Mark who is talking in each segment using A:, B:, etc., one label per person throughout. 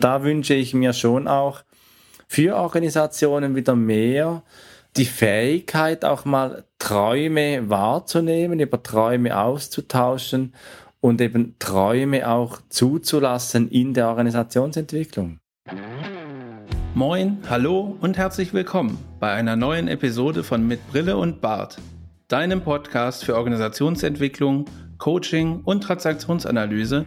A: Da wünsche ich mir schon auch für Organisationen wieder mehr die Fähigkeit, auch mal Träume wahrzunehmen, über Träume auszutauschen und eben Träume auch zuzulassen in der Organisationsentwicklung.
B: Moin, hallo und herzlich willkommen bei einer neuen Episode von Mit Brille und Bart, deinem Podcast für Organisationsentwicklung, Coaching und Transaktionsanalyse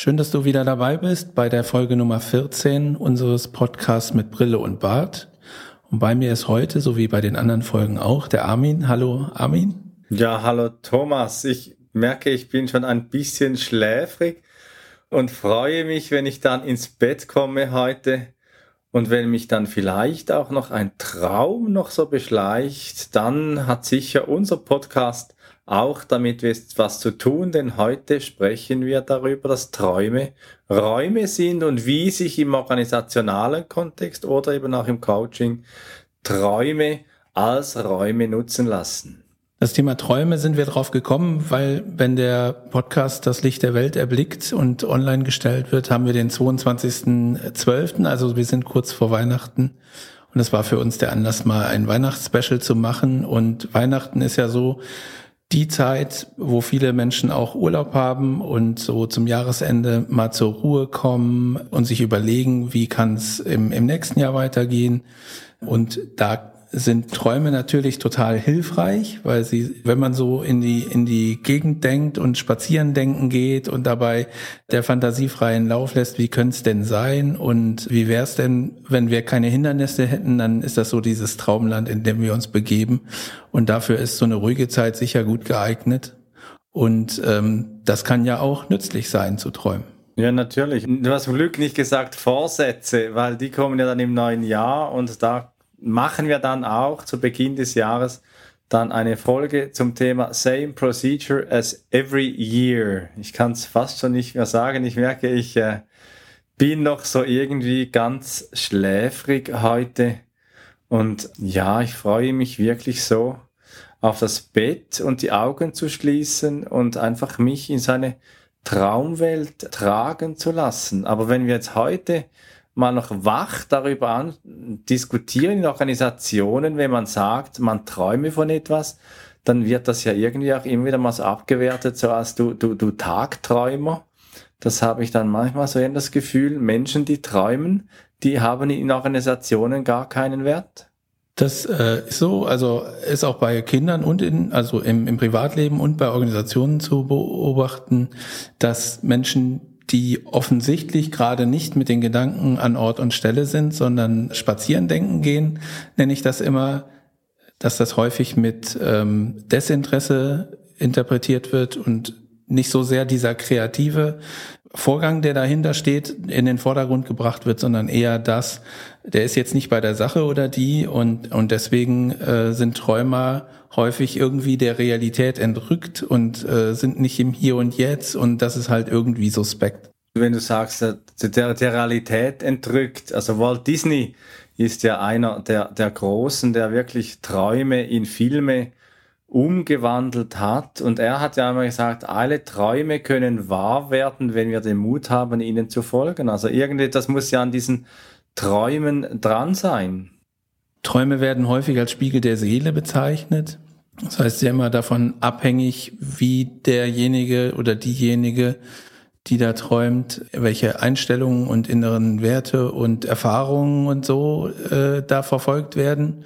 B: Schön, dass du wieder dabei bist bei der Folge Nummer 14 unseres Podcasts mit Brille und Bart. Und bei mir ist heute, so wie bei den anderen Folgen auch, der Armin. Hallo, Armin.
A: Ja, hallo Thomas. Ich merke, ich bin schon ein bisschen schläfrig und freue mich, wenn ich dann ins Bett komme heute und wenn mich dann vielleicht auch noch ein Traum noch so beschleicht, dann hat sicher unser Podcast auch damit was zu tun, denn heute sprechen wir darüber, dass Träume Räume sind und wie sich im organisationalen Kontext oder eben auch im Coaching Träume als Räume nutzen lassen.
B: Das Thema Träume sind wir drauf gekommen, weil wenn der Podcast das Licht der Welt erblickt und online gestellt wird, haben wir den 22.12., also wir sind kurz vor Weihnachten. Und es war für uns der Anlass, mal ein Weihnachtsspecial zu machen. Und Weihnachten ist ja so, die Zeit, wo viele Menschen auch Urlaub haben und so zum Jahresende mal zur Ruhe kommen und sich überlegen, wie kann es im, im nächsten Jahr weitergehen. Und da sind Träume natürlich total hilfreich, weil sie, wenn man so in die, in die Gegend denkt und spazieren denken geht und dabei der Fantasie freien Lauf lässt, wie könnte es denn sein und wie wäre es denn, wenn wir keine Hindernisse hätten, dann ist das so dieses Traumland, in dem wir uns begeben. Und dafür ist so eine ruhige Zeit sicher gut geeignet. Und ähm, das kann ja auch nützlich sein zu träumen.
A: Ja, natürlich. Du hast zum Glück nicht gesagt Vorsätze, weil die kommen ja dann im neuen Jahr und da machen wir dann auch zu Beginn des Jahres dann eine Folge zum Thema Same Procedure as Every Year. Ich kann es fast schon nicht mehr sagen. Ich merke, ich äh, bin noch so irgendwie ganz schläfrig heute. Und ja, ich freue mich wirklich so auf das Bett und die Augen zu schließen und einfach mich in seine Traumwelt tragen zu lassen. Aber wenn wir jetzt heute mal noch wach darüber an, diskutieren in Organisationen, wenn man sagt, man träume von etwas, dann wird das ja irgendwie auch immer wieder mal so abgewertet, so als du, du, du Tagträumer. Das habe ich dann manchmal so in das Gefühl, Menschen, die träumen, die haben in Organisationen gar keinen Wert.
B: Das äh, ist so, also ist auch bei Kindern und in, also im, im Privatleben und bei Organisationen zu beobachten, dass Menschen die offensichtlich gerade nicht mit den Gedanken an Ort und Stelle sind, sondern spazieren denken gehen, nenne ich das immer, dass das häufig mit ähm, Desinteresse interpretiert wird und nicht so sehr dieser kreative Vorgang, der dahinter steht, in den Vordergrund gebracht wird, sondern eher das, der ist jetzt nicht bei der Sache oder die und, und deswegen äh, sind Träumer häufig irgendwie der Realität entrückt und äh, sind nicht im Hier und Jetzt und das ist halt irgendwie suspekt.
A: Wenn du sagst, der, der Realität entrückt, also Walt Disney ist ja einer der, der Großen, der wirklich Träume in Filme umgewandelt hat. Und er hat ja einmal gesagt, alle Träume können wahr werden, wenn wir den Mut haben, ihnen zu folgen. Also irgendwie, das muss ja an diesen Träumen dran sein.
B: Träume werden häufig als Spiegel der Seele bezeichnet. Das heißt ja immer davon abhängig, wie derjenige oder diejenige, die da träumt, welche Einstellungen und inneren Werte und Erfahrungen und so äh, da verfolgt werden.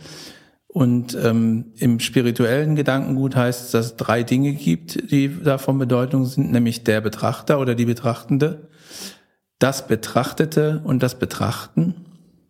B: Und ähm, im spirituellen Gedankengut heißt es, dass es drei Dinge gibt, die da von Bedeutung sind, nämlich der Betrachter oder die Betrachtende, das Betrachtete und das Betrachten.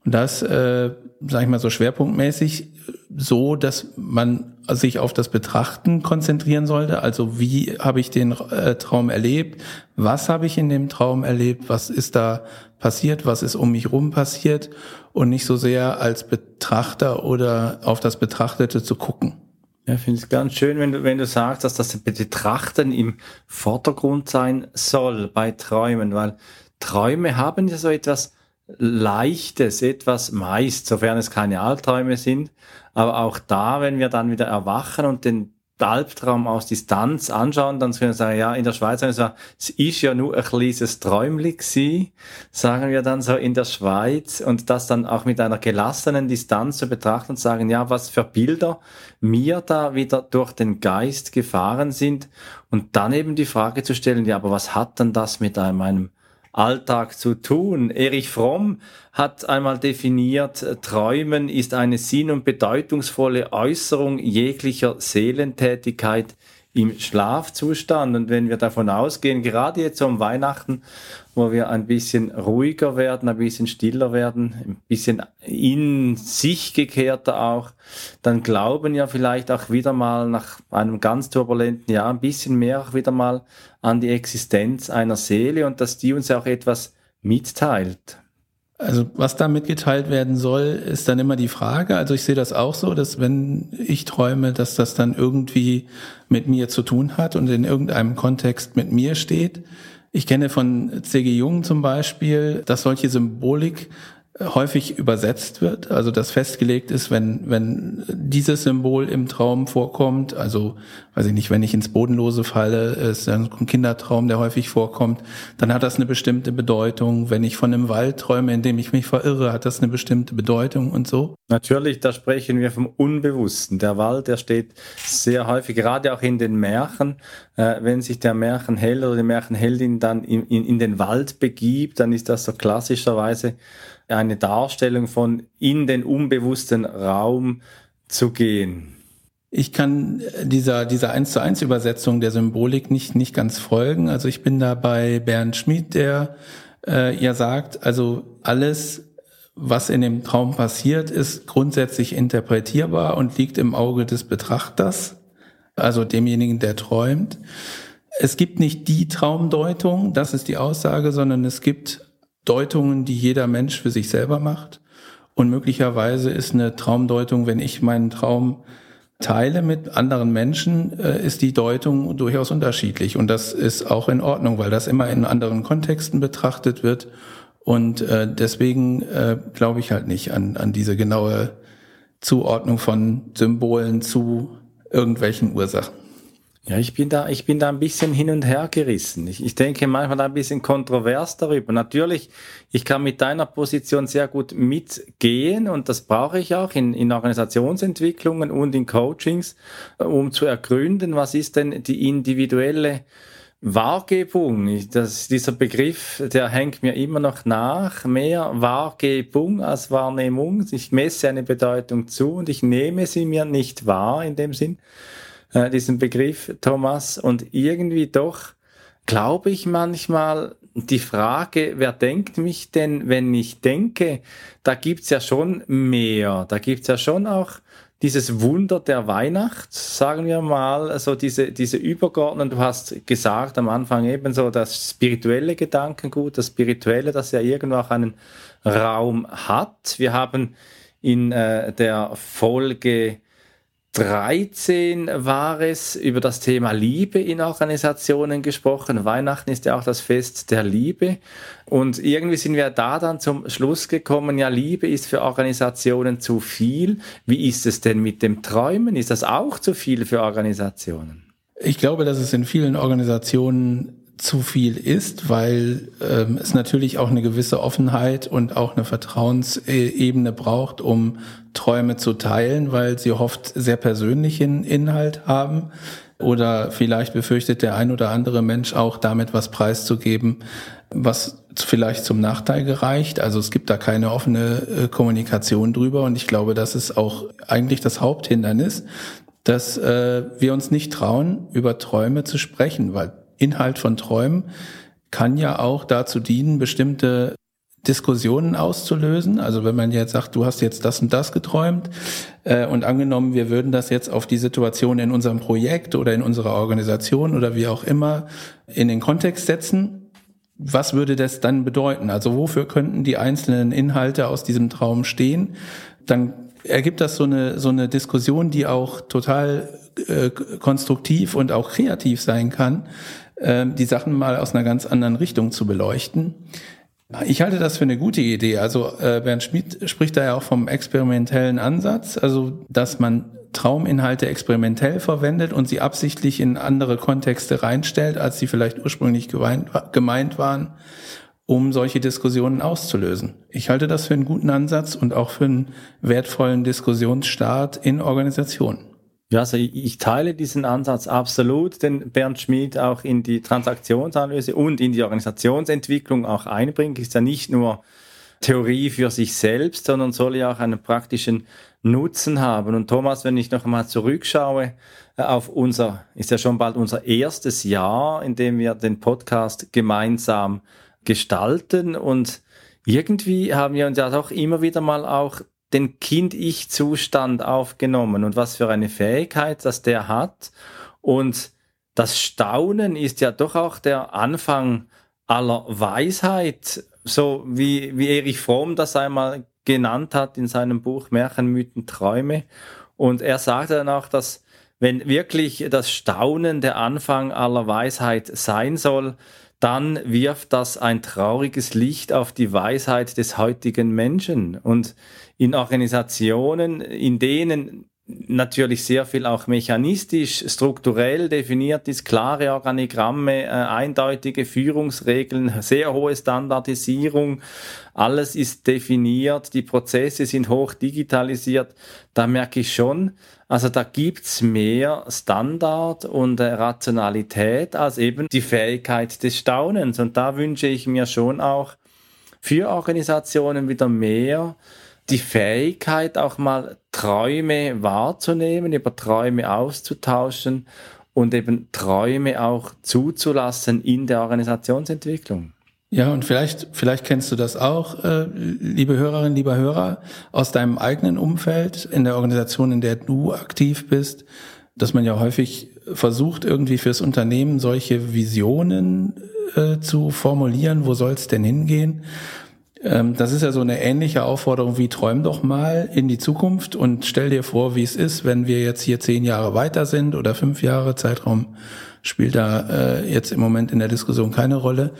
B: Und das, äh, sage ich mal so schwerpunktmäßig, so, dass man sich auf das Betrachten konzentrieren sollte. Also wie habe ich den äh, Traum erlebt? Was habe ich in dem Traum erlebt? Was ist da passiert? Was ist um mich rum passiert? Und nicht so sehr als Betrachter oder auf das Betrachtete zu gucken.
A: Ja, finde ich ganz schön, wenn du, wenn du sagst, dass das Betrachten im Vordergrund sein soll bei Träumen, weil Träume haben ja so etwas Leichtes, etwas meist, sofern es keine Albträume sind. Aber auch da, wenn wir dann wieder erwachen und den Albtraum aus Distanz anschauen, dann können wir sagen, ja, in der Schweiz, es ist ja nur ein kleines Träumchen gewesen, sagen wir dann so in der Schweiz und das dann auch mit einer gelassenen Distanz zu betrachten und sagen, ja, was für Bilder mir da wieder durch den Geist gefahren sind und dann eben die Frage zu stellen, ja, aber was hat denn das mit meinem Alltag zu tun. Erich Fromm hat einmal definiert, Träumen ist eine sinn- und bedeutungsvolle Äußerung jeglicher Seelentätigkeit im Schlafzustand. Und wenn wir davon ausgehen, gerade jetzt um Weihnachten, wo wir ein bisschen ruhiger werden, ein bisschen stiller werden, ein bisschen in sich gekehrter auch, dann glauben ja vielleicht auch wieder mal nach einem ganz turbulenten Jahr ein bisschen mehr auch wieder mal an die Existenz einer Seele und dass die uns auch etwas mitteilt.
B: Also was da mitgeteilt werden soll, ist dann immer die Frage. Also ich sehe das auch so, dass wenn ich träume, dass das dann irgendwie mit mir zu tun hat und in irgendeinem Kontext mit mir steht. Ich kenne von C.G. Jung zum Beispiel, dass solche Symbolik häufig übersetzt wird, also das festgelegt ist, wenn, wenn dieses Symbol im Traum vorkommt, also weiß ich nicht, wenn ich ins Bodenlose falle, ist ein Kindertraum, der häufig vorkommt, dann hat das eine bestimmte Bedeutung. Wenn ich von einem Wald träume, in dem ich mich verirre, hat das eine bestimmte Bedeutung und so.
A: Natürlich, da sprechen wir vom Unbewussten. Der Wald, der steht sehr häufig, gerade auch in den Märchen, äh, wenn sich der Märchenheld oder die Märchenheldin dann in, in, in den Wald begibt, dann ist das so klassischerweise eine Darstellung von in den unbewussten Raum zu gehen.
B: Ich kann dieser, dieser eins zu eins Übersetzung der Symbolik nicht, nicht ganz folgen. Also ich bin da bei Bernd Schmid, der äh, ja sagt, also alles, was in dem Traum passiert, ist grundsätzlich interpretierbar und liegt im Auge des Betrachters, also demjenigen, der träumt. Es gibt nicht die Traumdeutung, das ist die Aussage, sondern es gibt Deutungen, die jeder Mensch für sich selber macht. Und möglicherweise ist eine Traumdeutung, wenn ich meinen Traum teile mit anderen Menschen, äh, ist die Deutung durchaus unterschiedlich. Und das ist auch in Ordnung, weil das immer in anderen Kontexten betrachtet wird. Und äh, deswegen äh, glaube ich halt nicht an, an diese genaue Zuordnung von Symbolen zu irgendwelchen Ursachen.
A: Ja, ich bin da, ich bin da ein bisschen hin und her gerissen. Ich, ich denke manchmal ein bisschen kontrovers darüber. Natürlich, ich kann mit deiner Position sehr gut mitgehen und das brauche ich auch in, in Organisationsentwicklungen und in Coachings, äh, um zu ergründen, was ist denn die individuelle Wahrgebung, das, dieser Begriff, der hängt mir immer noch nach. Mehr Wahrgebung als Wahrnehmung. Ich messe eine Bedeutung zu und ich nehme sie mir nicht wahr in dem Sinn äh, diesen Begriff, Thomas. Und irgendwie doch glaube ich manchmal, die Frage, wer denkt mich denn, wenn ich denke, da gibt's ja schon mehr. Da gibt's ja schon auch dieses Wunder der Weihnacht, sagen wir mal, also diese, diese übergeordneten, du hast gesagt am Anfang eben so das spirituelle Gedankengut, das spirituelle, das ja irgendwo auch einen Raum hat. Wir haben in äh, der Folge 13 war es über das Thema Liebe in Organisationen gesprochen. Weihnachten ist ja auch das Fest der Liebe. Und irgendwie sind wir da dann zum Schluss gekommen, ja, Liebe ist für Organisationen zu viel. Wie ist es denn mit dem Träumen? Ist das auch zu viel für Organisationen?
B: Ich glaube, dass es in vielen Organisationen zu viel ist, weil ähm, es natürlich auch eine gewisse Offenheit und auch eine Vertrauensebene braucht, um Träume zu teilen, weil sie oft sehr persönlichen Inhalt haben. Oder vielleicht befürchtet der ein oder andere Mensch auch damit was preiszugeben, was vielleicht zum Nachteil gereicht. Also es gibt da keine offene äh, Kommunikation drüber und ich glaube, das ist auch eigentlich das Haupthindernis, dass äh, wir uns nicht trauen, über Träume zu sprechen, weil Inhalt von Träumen kann ja auch dazu dienen, bestimmte Diskussionen auszulösen. Also wenn man jetzt sagt, du hast jetzt das und das geträumt äh, und angenommen, wir würden das jetzt auf die Situation in unserem Projekt oder in unserer Organisation oder wie auch immer in den Kontext setzen, was würde das dann bedeuten? Also wofür könnten die einzelnen Inhalte aus diesem Traum stehen? Dann ergibt das so eine, so eine Diskussion, die auch total äh, konstruktiv und auch kreativ sein kann, die Sachen mal aus einer ganz anderen Richtung zu beleuchten. Ich halte das für eine gute Idee. Also äh, Bernd Schmidt spricht da ja auch vom experimentellen Ansatz, also dass man Trauminhalte experimentell verwendet und sie absichtlich in andere Kontexte reinstellt, als sie vielleicht ursprünglich gemeint waren, um solche Diskussionen auszulösen. Ich halte das für einen guten Ansatz und auch für einen wertvollen Diskussionsstart in Organisationen.
A: Ja, also ich teile diesen Ansatz absolut, den Bernd Schmidt auch in die Transaktionsanalyse und in die Organisationsentwicklung auch einbringt. Ist ja nicht nur Theorie für sich selbst, sondern soll ja auch einen praktischen Nutzen haben. Und Thomas, wenn ich noch einmal zurückschaue äh, auf unser, ist ja schon bald unser erstes Jahr, in dem wir den Podcast gemeinsam gestalten und irgendwie haben wir uns ja doch immer wieder mal auch den Kind-Ich-Zustand aufgenommen und was für eine Fähigkeit, dass der hat. Und das Staunen ist ja doch auch der Anfang aller Weisheit, so wie, wie Erich Fromm das einmal genannt hat in seinem Buch Märchen, Mythen, Träume. Und er sagte dann auch, dass wenn wirklich das Staunen der Anfang aller Weisheit sein soll, dann wirft das ein trauriges Licht auf die Weisheit des heutigen Menschen. Und in Organisationen, in denen natürlich sehr viel auch mechanistisch, strukturell definiert ist, klare Organigramme, äh, eindeutige Führungsregeln, sehr hohe Standardisierung, alles ist definiert, die Prozesse sind hoch digitalisiert, da merke ich schon, also da gibt's mehr Standard und äh, Rationalität als eben die Fähigkeit des Staunens. Und da wünsche ich mir schon auch für Organisationen wieder mehr die Fähigkeit, auch mal Träume wahrzunehmen, über Träume auszutauschen und eben Träume auch zuzulassen in der Organisationsentwicklung.
B: Ja, und vielleicht, vielleicht kennst du das auch, äh, liebe Hörerinnen, lieber Hörer, aus deinem eigenen Umfeld, in der Organisation, in der du aktiv bist, dass man ja häufig versucht, irgendwie fürs Unternehmen solche Visionen äh, zu formulieren, wo soll es denn hingehen? Ähm, das ist ja so eine ähnliche Aufforderung wie träum doch mal in die Zukunft und stell dir vor, wie es ist, wenn wir jetzt hier zehn Jahre weiter sind oder fünf Jahre Zeitraum spielt da äh, jetzt im Moment in der Diskussion keine Rolle.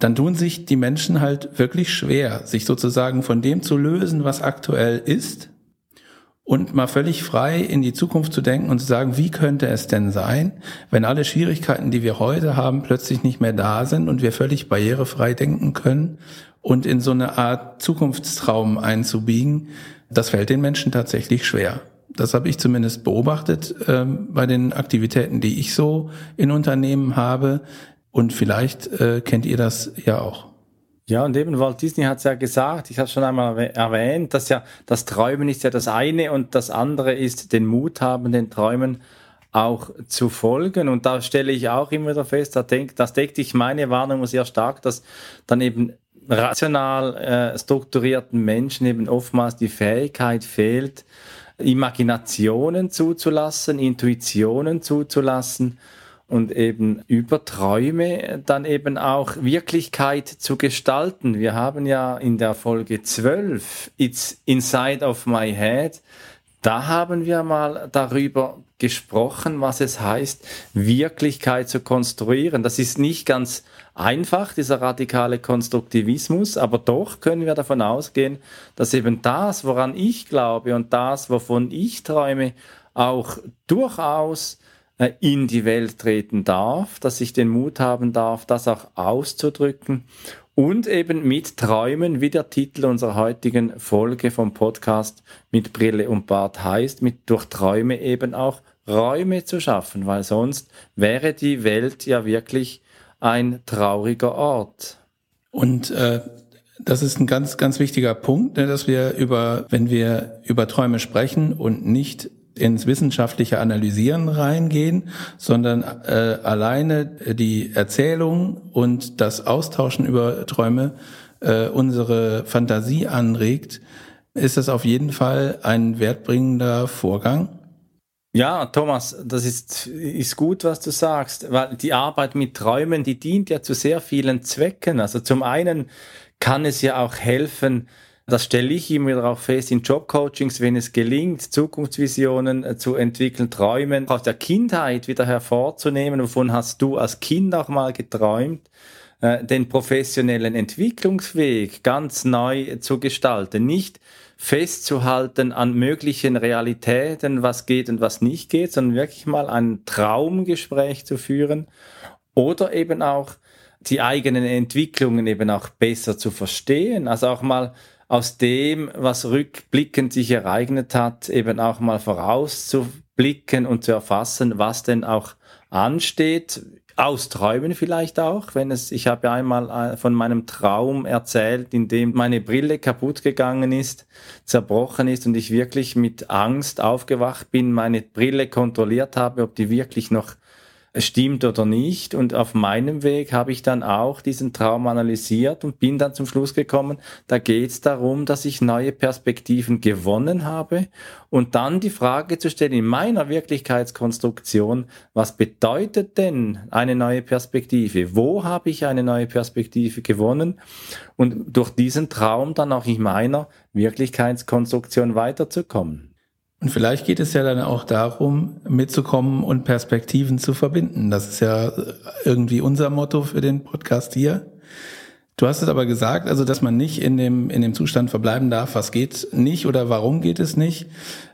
B: Dann tun sich die Menschen halt wirklich schwer, sich sozusagen von dem zu lösen, was aktuell ist und mal völlig frei in die Zukunft zu denken und zu sagen, wie könnte es denn sein, wenn alle Schwierigkeiten, die wir heute haben, plötzlich nicht mehr da sind und wir völlig barrierefrei denken können und in so eine Art Zukunftstraum einzubiegen, das fällt den Menschen tatsächlich schwer. Das habe ich zumindest beobachtet ähm, bei den Aktivitäten, die ich so in Unternehmen habe. Und vielleicht äh, kennt ihr das ja auch.
A: Ja, und eben Walt Disney hat es ja gesagt, ich habe schon einmal erwähnt, dass ja das Träumen ist ja das eine und das andere ist den Mut haben, den Träumen auch zu folgen. Und da stelle ich auch immer wieder fest, da denk, das deckt sich meine Warnung sehr stark, dass dann eben rational äh, strukturierten Menschen eben oftmals die Fähigkeit fehlt, Imaginationen zuzulassen, Intuitionen zuzulassen und eben über Träume dann eben auch Wirklichkeit zu gestalten. Wir haben ja in der Folge 12, It's Inside of My Head, da haben wir mal darüber gesprochen, was es heißt, Wirklichkeit zu konstruieren. Das ist nicht ganz einfach, dieser radikale Konstruktivismus, aber doch können wir davon ausgehen, dass eben das, woran ich glaube und das, wovon ich träume, auch durchaus in die Welt treten darf, dass ich den Mut haben darf, das auch auszudrücken und eben mit Träumen, wie der Titel unserer heutigen Folge vom Podcast mit Brille und Bart heißt, mit durch Träume eben auch Räume zu schaffen, weil sonst wäre die Welt ja wirklich ein trauriger Ort.
B: Und äh, das ist ein ganz, ganz wichtiger Punkt, ne, dass wir über, wenn wir über Träume sprechen und nicht ins wissenschaftliche Analysieren reingehen, sondern äh, alleine die Erzählung und das Austauschen über Träume äh, unsere Fantasie anregt, ist das auf jeden Fall ein wertbringender Vorgang.
A: Ja, Thomas, das ist, ist gut, was du sagst, weil die Arbeit mit Träumen, die dient ja zu sehr vielen Zwecken. Also zum einen kann es ja auch helfen, das stelle ich immer auch fest in Jobcoachings, wenn es gelingt, Zukunftsvisionen äh, zu entwickeln, Träumen aus der Kindheit wieder hervorzunehmen. Wovon hast du als Kind auch mal geträumt? Äh, den professionellen Entwicklungsweg ganz neu zu gestalten. Nicht festzuhalten an möglichen Realitäten, was geht und was nicht geht, sondern wirklich mal ein Traumgespräch zu führen oder eben auch die eigenen Entwicklungen eben auch besser zu verstehen. Also auch mal aus dem, was rückblickend sich ereignet hat, eben auch mal vorauszublicken und zu erfassen, was denn auch ansteht aus Träumen vielleicht auch, wenn es, ich habe ja einmal äh, von meinem Traum erzählt, in dem meine Brille kaputt gegangen ist, zerbrochen ist und ich wirklich mit Angst aufgewacht bin, meine Brille kontrolliert habe, ob die wirklich noch stimmt oder nicht. Und auf meinem Weg habe ich dann auch diesen Traum analysiert und bin dann zum Schluss gekommen, da geht es darum, dass ich neue Perspektiven gewonnen habe und dann die Frage zu stellen in meiner Wirklichkeitskonstruktion, was bedeutet denn eine neue Perspektive? Wo habe ich eine neue Perspektive gewonnen? Und durch diesen Traum dann auch in meiner Wirklichkeitskonstruktion weiterzukommen.
B: Und vielleicht geht es ja dann auch darum, mitzukommen und Perspektiven zu verbinden. Das ist ja irgendwie unser Motto für den Podcast hier. Du hast es aber gesagt, also dass man nicht in dem, in dem Zustand verbleiben darf, was geht nicht oder warum geht es nicht.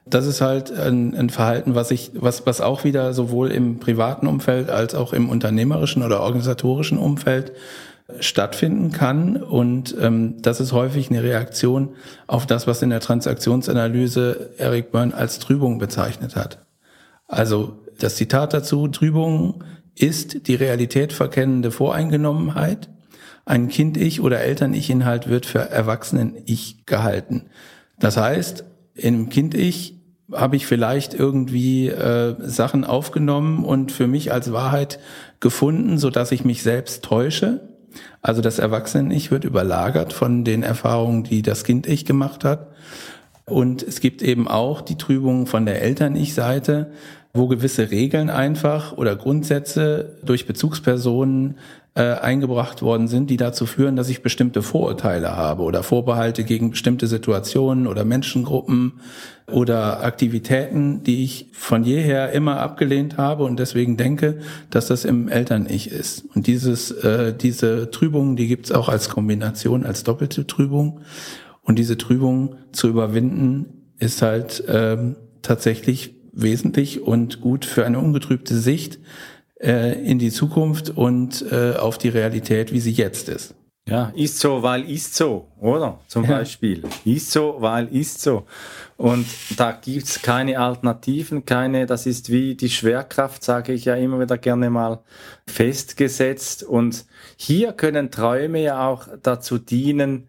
B: Das ist halt ein, ein Verhalten, was ich, was, was auch wieder sowohl im privaten Umfeld als auch im unternehmerischen oder organisatorischen Umfeld stattfinden kann. Und ähm, das ist häufig eine Reaktion auf das, was in der Transaktionsanalyse Eric Byrne als Trübung bezeichnet hat. Also das Zitat dazu, Trübung ist die Realität verkennende Voreingenommenheit. Ein Kind-Ich oder Eltern-Ich-Inhalt wird für Erwachsenen-Ich gehalten. Das heißt, im Kind-Ich habe ich vielleicht irgendwie äh, Sachen aufgenommen und für mich als Wahrheit gefunden, so dass ich mich selbst täusche. Also das Erwachsenen-Ich wird überlagert von den Erfahrungen, die das Kind-Ich gemacht hat. Und es gibt eben auch die Trübung von der Eltern-Ich-Seite, wo gewisse Regeln einfach oder Grundsätze durch Bezugspersonen äh, eingebracht worden sind, die dazu führen, dass ich bestimmte Vorurteile habe oder Vorbehalte gegen bestimmte Situationen oder Menschengruppen oder Aktivitäten, die ich von jeher immer abgelehnt habe und deswegen denke, dass das im Eltern-Ich ist. Und dieses, äh, diese Trübung, die gibt's auch als Kombination, als doppelte Trübung. Und diese Trübung zu überwinden, ist halt ähm, tatsächlich wesentlich und gut für eine ungetrübte Sicht äh, in die Zukunft und äh, auf die Realität, wie sie jetzt ist.
A: Ja, ist so, weil ist so, oder? Zum ja. Beispiel. Ist so, weil ist so. Und da gibt's keine Alternativen, keine, das ist wie die Schwerkraft, sage ich ja immer wieder gerne mal, festgesetzt. Und hier können Träume ja auch dazu dienen,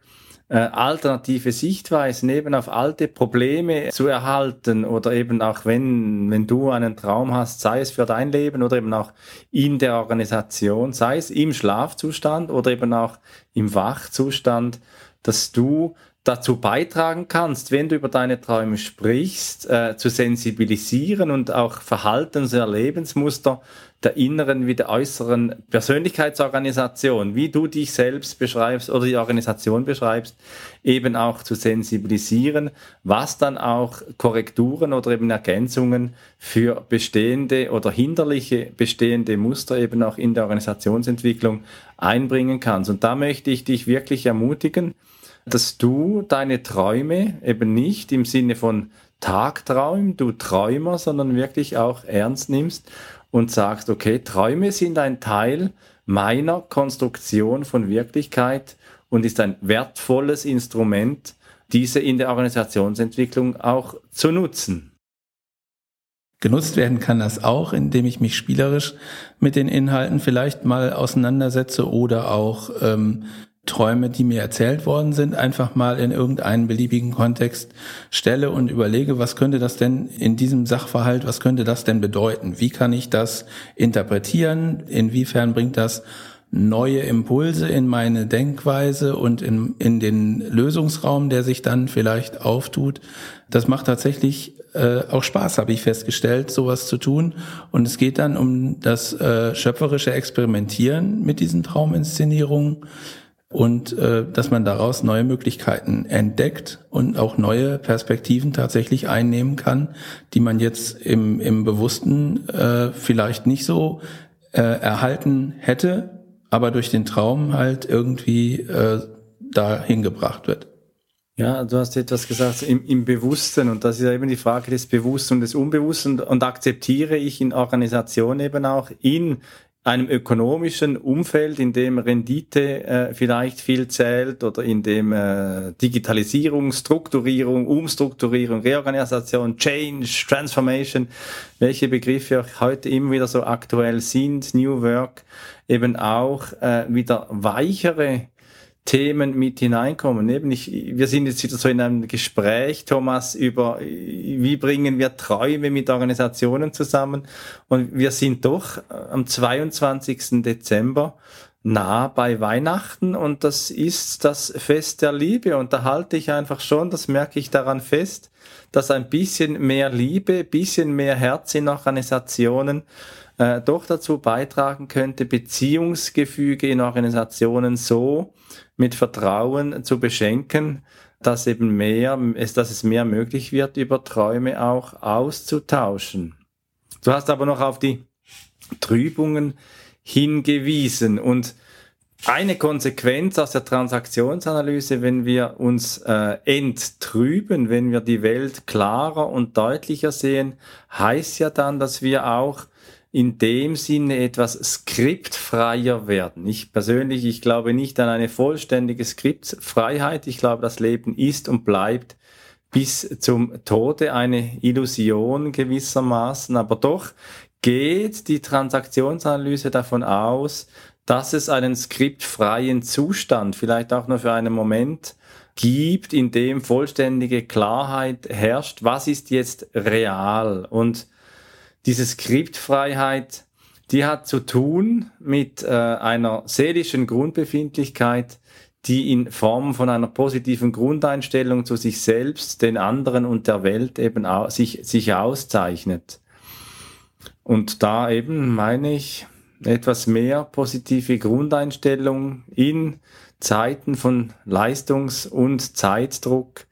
A: äh, alternative Sichtweisen eben auf alte Probleme zu erhalten oder eben auch wenn, wenn du einen Traum hast, sei es für dein Leben oder eben auch in der Organisation, sei es im Schlafzustand oder eben auch im Wachzustand, dass du dazu beitragen kannst, wenn du über deine Träume sprichst, äh, zu sensibilisieren und auch Verhaltens- und Lebensmuster der inneren wie der äußeren Persönlichkeitsorganisation, wie du dich selbst beschreibst oder die Organisation beschreibst, eben auch zu sensibilisieren, was dann auch Korrekturen oder eben Ergänzungen für bestehende oder hinderliche bestehende Muster eben auch in der Organisationsentwicklung einbringen kannst. Und da möchte ich dich wirklich ermutigen, dass du deine Träume eben nicht im Sinne von Tagtraum, du Träumer, sondern wirklich auch ernst nimmst und sagst, okay, Träume sind ein Teil meiner Konstruktion von Wirklichkeit und ist ein wertvolles Instrument, diese in der Organisationsentwicklung auch zu nutzen.
B: Genutzt werden kann das auch, indem ich mich spielerisch mit den Inhalten vielleicht mal auseinandersetze oder auch ähm, Träume, die mir erzählt worden sind, einfach mal in irgendeinen beliebigen Kontext stelle und überlege, was könnte das denn in diesem Sachverhalt, was könnte das denn bedeuten? Wie kann ich das interpretieren? Inwiefern bringt das neue Impulse in meine Denkweise und in, in den Lösungsraum, der sich dann vielleicht auftut. Das macht tatsächlich äh, auch Spaß, habe ich festgestellt, sowas zu tun. Und es geht dann um das äh, schöpferische Experimentieren mit diesen Trauminszenierungen und äh, dass man daraus neue Möglichkeiten entdeckt und auch neue Perspektiven tatsächlich einnehmen kann, die man jetzt im, im Bewussten äh, vielleicht nicht so äh, erhalten hätte, aber durch den Traum halt irgendwie äh, dahin gebracht wird.
A: Ja, du hast etwas gesagt im, im Bewussten und das ist ja eben die Frage des Bewussten und des Unbewussten und akzeptiere ich in Organisationen eben auch in einem ökonomischen Umfeld, in dem Rendite äh, vielleicht viel zählt oder in dem äh, Digitalisierung, Strukturierung, Umstrukturierung, Reorganisation, Change, Transformation, welche Begriffe auch heute immer wieder so aktuell sind, New Work, eben auch äh, wieder weichere Themen mit hineinkommen. Eben ich, wir sind jetzt wieder so in einem Gespräch, Thomas, über wie bringen wir Träume mit Organisationen zusammen. Und wir sind doch äh, am 22. Dezember nah bei Weihnachten und das ist das Fest der Liebe und da halte ich einfach schon, das merke ich daran fest, dass ein bisschen mehr Liebe, bisschen mehr Herz in Organisationen äh, doch dazu beitragen könnte, Beziehungsgefüge in Organisationen so mit Vertrauen zu beschenken, dass eben mehr, dass es mehr möglich wird, über Träume auch auszutauschen. Du hast aber noch auf die Trübungen hingewiesen und eine Konsequenz aus der Transaktionsanalyse, wenn wir uns äh, enttrüben, wenn wir die Welt klarer und deutlicher sehen, heißt ja dann, dass wir auch in dem Sinne etwas skriptfreier werden. Ich persönlich, ich glaube nicht an eine vollständige Skriptfreiheit. Ich glaube, das Leben ist und bleibt bis zum Tode eine Illusion gewissermaßen. Aber doch geht die Transaktionsanalyse davon aus, dass es einen skriptfreien Zustand, vielleicht auch nur für einen Moment, gibt, in dem vollständige Klarheit herrscht, was ist jetzt real. Und diese Skriptfreiheit, die hat zu tun mit äh, einer seelischen Grundbefindlichkeit, die in Form von einer positiven Grundeinstellung zu sich selbst, den anderen und der Welt eben auch, sich, sich auszeichnet. Und da eben meine ich etwas mehr positive Grundeinstellung in Zeiten von Leistungs- und Zeitdruck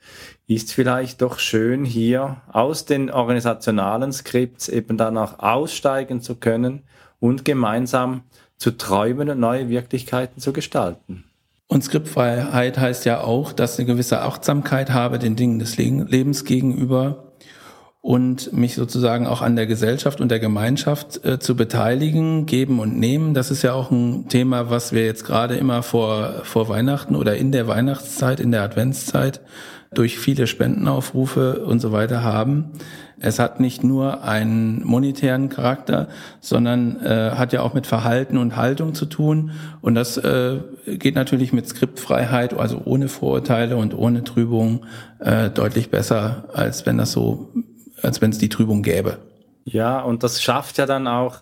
A: ist vielleicht doch schön, hier aus den organisationalen Skripts eben danach aussteigen zu können und gemeinsam zu träumen und neue Wirklichkeiten zu gestalten.
B: Und Skriptfreiheit heißt ja auch, dass eine gewisse Achtsamkeit habe den Dingen des Lebens gegenüber und mich sozusagen auch an der Gesellschaft und der Gemeinschaft äh, zu beteiligen, geben und nehmen. Das ist ja auch ein Thema, was wir jetzt gerade immer vor, vor Weihnachten oder in der Weihnachtszeit, in der Adventszeit durch viele Spendenaufrufe und so weiter haben. Es hat nicht nur einen monetären Charakter, sondern äh, hat ja auch mit Verhalten und Haltung zu tun. Und das äh, geht natürlich mit Skriptfreiheit, also ohne Vorurteile und ohne Trübung, äh, deutlich besser, als wenn das so, als wenn es die Trübung gäbe.
A: Ja, und das schafft ja dann auch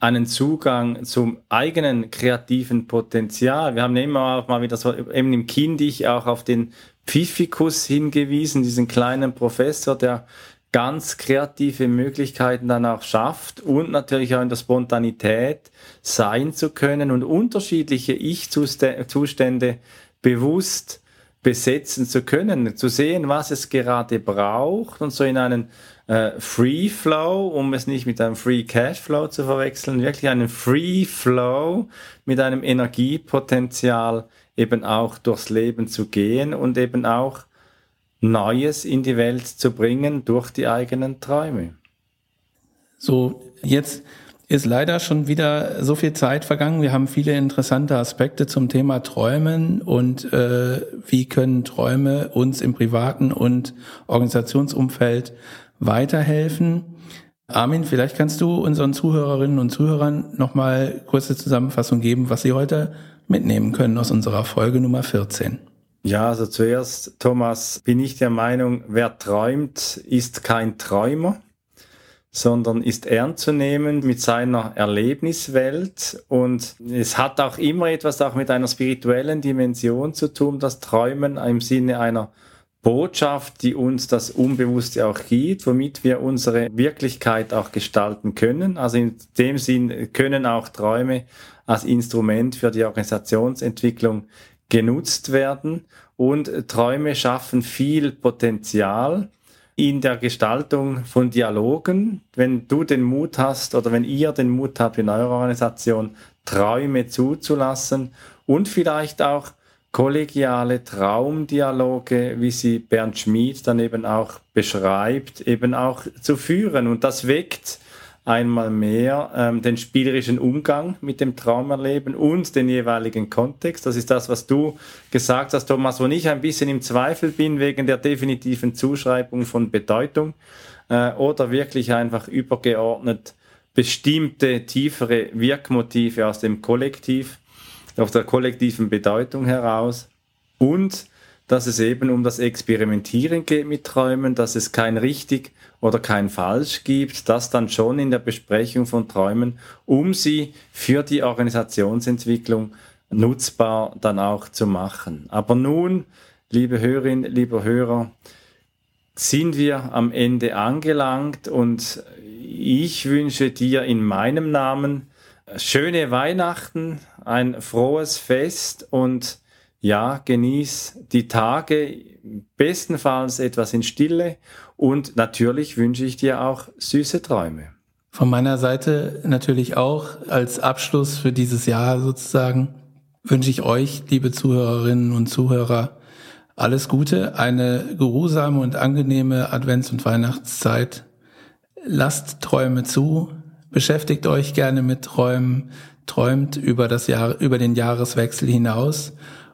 A: einen Zugang zum eigenen kreativen Potenzial. Wir haben immer auch mal wieder so eben im Kindig auch auf den Pfiffikus hingewiesen, diesen kleinen Professor, der ganz kreative Möglichkeiten dann auch schafft und natürlich auch in der Spontanität sein zu können und unterschiedliche Ich-Zustände bewusst besetzen zu können, zu sehen, was es gerade braucht und so in einen äh, Free Flow, um es nicht mit einem Free Cash Flow zu verwechseln, wirklich einen Free Flow mit einem Energiepotenzial eben auch durchs Leben zu gehen und eben auch Neues in die Welt zu bringen durch die eigenen Träume.
B: So, jetzt ist leider schon wieder so viel Zeit vergangen. Wir haben viele interessante Aspekte zum Thema Träumen und äh, wie können Träume uns im privaten und Organisationsumfeld weiterhelfen. Armin, vielleicht kannst du unseren Zuhörerinnen und Zuhörern nochmal kurze Zusammenfassung geben, was sie heute mitnehmen können aus unserer Folge Nummer 14.
A: Ja, also zuerst, Thomas, bin ich der Meinung, wer träumt, ist kein Träumer, sondern ist ernst zu nehmen mit seiner Erlebniswelt. Und es hat auch immer etwas auch mit einer spirituellen Dimension zu tun, das Träumen im Sinne einer Botschaft, die uns das Unbewusste auch gibt, womit wir unsere Wirklichkeit auch gestalten können. Also in dem Sinn können auch Träume als Instrument für die Organisationsentwicklung genutzt werden. Und Träume schaffen viel Potenzial in der Gestaltung von Dialogen. Wenn du den Mut hast oder wenn ihr den Mut habt in eurer Organisation, Träume zuzulassen und vielleicht auch kollegiale Traumdialoge, wie sie Bernd Schmid dann eben auch beschreibt, eben auch zu führen. Und das weckt einmal mehr ähm, den spielerischen Umgang mit dem Traumerleben und den jeweiligen Kontext. Das ist das, was du gesagt hast, Thomas, wo ich ein bisschen im Zweifel bin wegen der definitiven Zuschreibung von Bedeutung äh, oder wirklich einfach übergeordnet bestimmte tiefere Wirkmotive aus dem Kollektiv aus der kollektiven Bedeutung heraus und dass es eben um das Experimentieren geht mit Träumen, dass es kein richtig oder kein falsch gibt, das dann schon in der Besprechung von Träumen, um sie für die Organisationsentwicklung nutzbar dann auch zu machen. Aber nun, liebe Hörerinnen, lieber Hörer, sind wir am Ende angelangt und ich wünsche dir in meinem Namen schöne Weihnachten, ein frohes Fest und ja, genieß die Tage, bestenfalls etwas in Stille und natürlich wünsche ich dir auch süße Träume.
B: Von meiner Seite natürlich auch als Abschluss für dieses Jahr sozusagen wünsche ich euch, liebe Zuhörerinnen und Zuhörer, alles Gute, eine geruhsame und angenehme Advents- und Weihnachtszeit. Lasst Träume zu, Beschäftigt euch gerne mit Träumen, träumt über das Jahr, über den Jahreswechsel hinaus